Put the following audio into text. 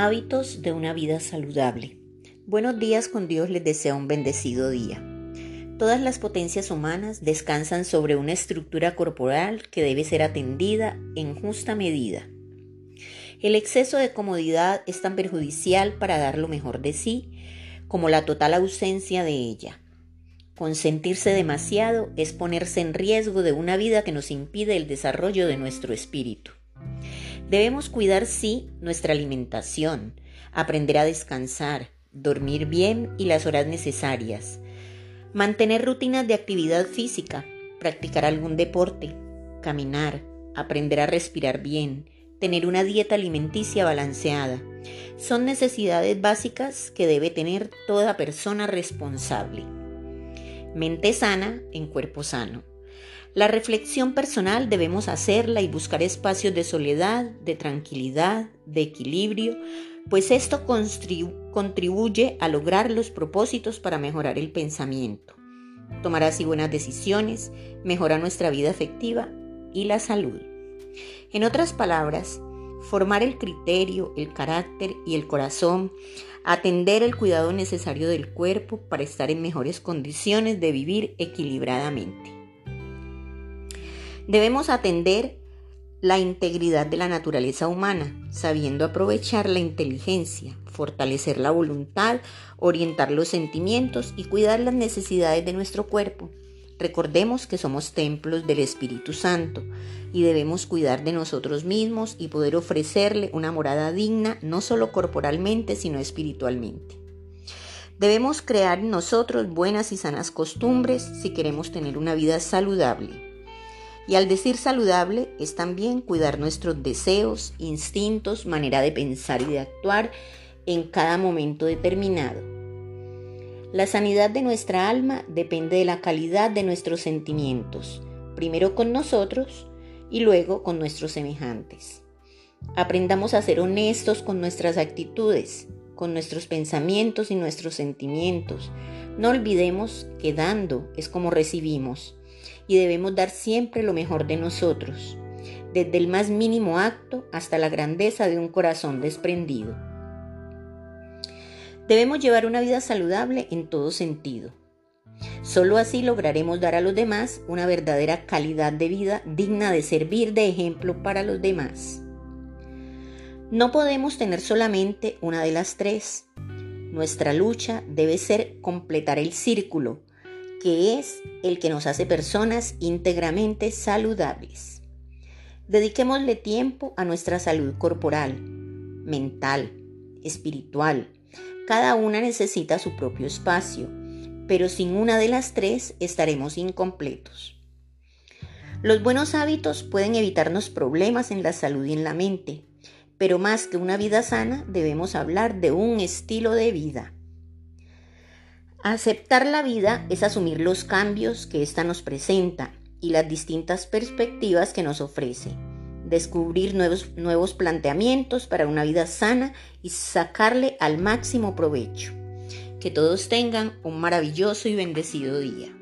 Hábitos de una vida saludable. Buenos días con Dios les desea un bendecido día. Todas las potencias humanas descansan sobre una estructura corporal que debe ser atendida en justa medida. El exceso de comodidad es tan perjudicial para dar lo mejor de sí como la total ausencia de ella. Consentirse demasiado es ponerse en riesgo de una vida que nos impide el desarrollo de nuestro espíritu. Debemos cuidar, sí, nuestra alimentación, aprender a descansar, dormir bien y las horas necesarias, mantener rutinas de actividad física, practicar algún deporte, caminar, aprender a respirar bien, tener una dieta alimenticia balanceada. Son necesidades básicas que debe tener toda persona responsable. Mente sana en cuerpo sano. La reflexión personal debemos hacerla y buscar espacios de soledad, de tranquilidad, de equilibrio, pues esto contribuye a lograr los propósitos para mejorar el pensamiento. Tomar así buenas decisiones, mejora nuestra vida afectiva y la salud. En otras palabras, formar el criterio, el carácter y el corazón, atender el cuidado necesario del cuerpo para estar en mejores condiciones de vivir equilibradamente. Debemos atender la integridad de la naturaleza humana, sabiendo aprovechar la inteligencia, fortalecer la voluntad, orientar los sentimientos y cuidar las necesidades de nuestro cuerpo. Recordemos que somos templos del Espíritu Santo y debemos cuidar de nosotros mismos y poder ofrecerle una morada digna no solo corporalmente, sino espiritualmente. Debemos crear en nosotros buenas y sanas costumbres si queremos tener una vida saludable. Y al decir saludable es también cuidar nuestros deseos, instintos, manera de pensar y de actuar en cada momento determinado. La sanidad de nuestra alma depende de la calidad de nuestros sentimientos, primero con nosotros y luego con nuestros semejantes. Aprendamos a ser honestos con nuestras actitudes, con nuestros pensamientos y nuestros sentimientos. No olvidemos que dando es como recibimos y debemos dar siempre lo mejor de nosotros, desde el más mínimo acto hasta la grandeza de un corazón desprendido. Debemos llevar una vida saludable en todo sentido. Solo así lograremos dar a los demás una verdadera calidad de vida digna de servir de ejemplo para los demás. No podemos tener solamente una de las tres. Nuestra lucha debe ser completar el círculo, que es el que nos hace personas íntegramente saludables. Dediquémosle tiempo a nuestra salud corporal, mental, espiritual. Cada una necesita su propio espacio, pero sin una de las tres estaremos incompletos. Los buenos hábitos pueden evitarnos problemas en la salud y en la mente, pero más que una vida sana debemos hablar de un estilo de vida. Aceptar la vida es asumir los cambios que ésta nos presenta y las distintas perspectivas que nos ofrece. Descubrir nuevos, nuevos planteamientos para una vida sana y sacarle al máximo provecho. Que todos tengan un maravilloso y bendecido día.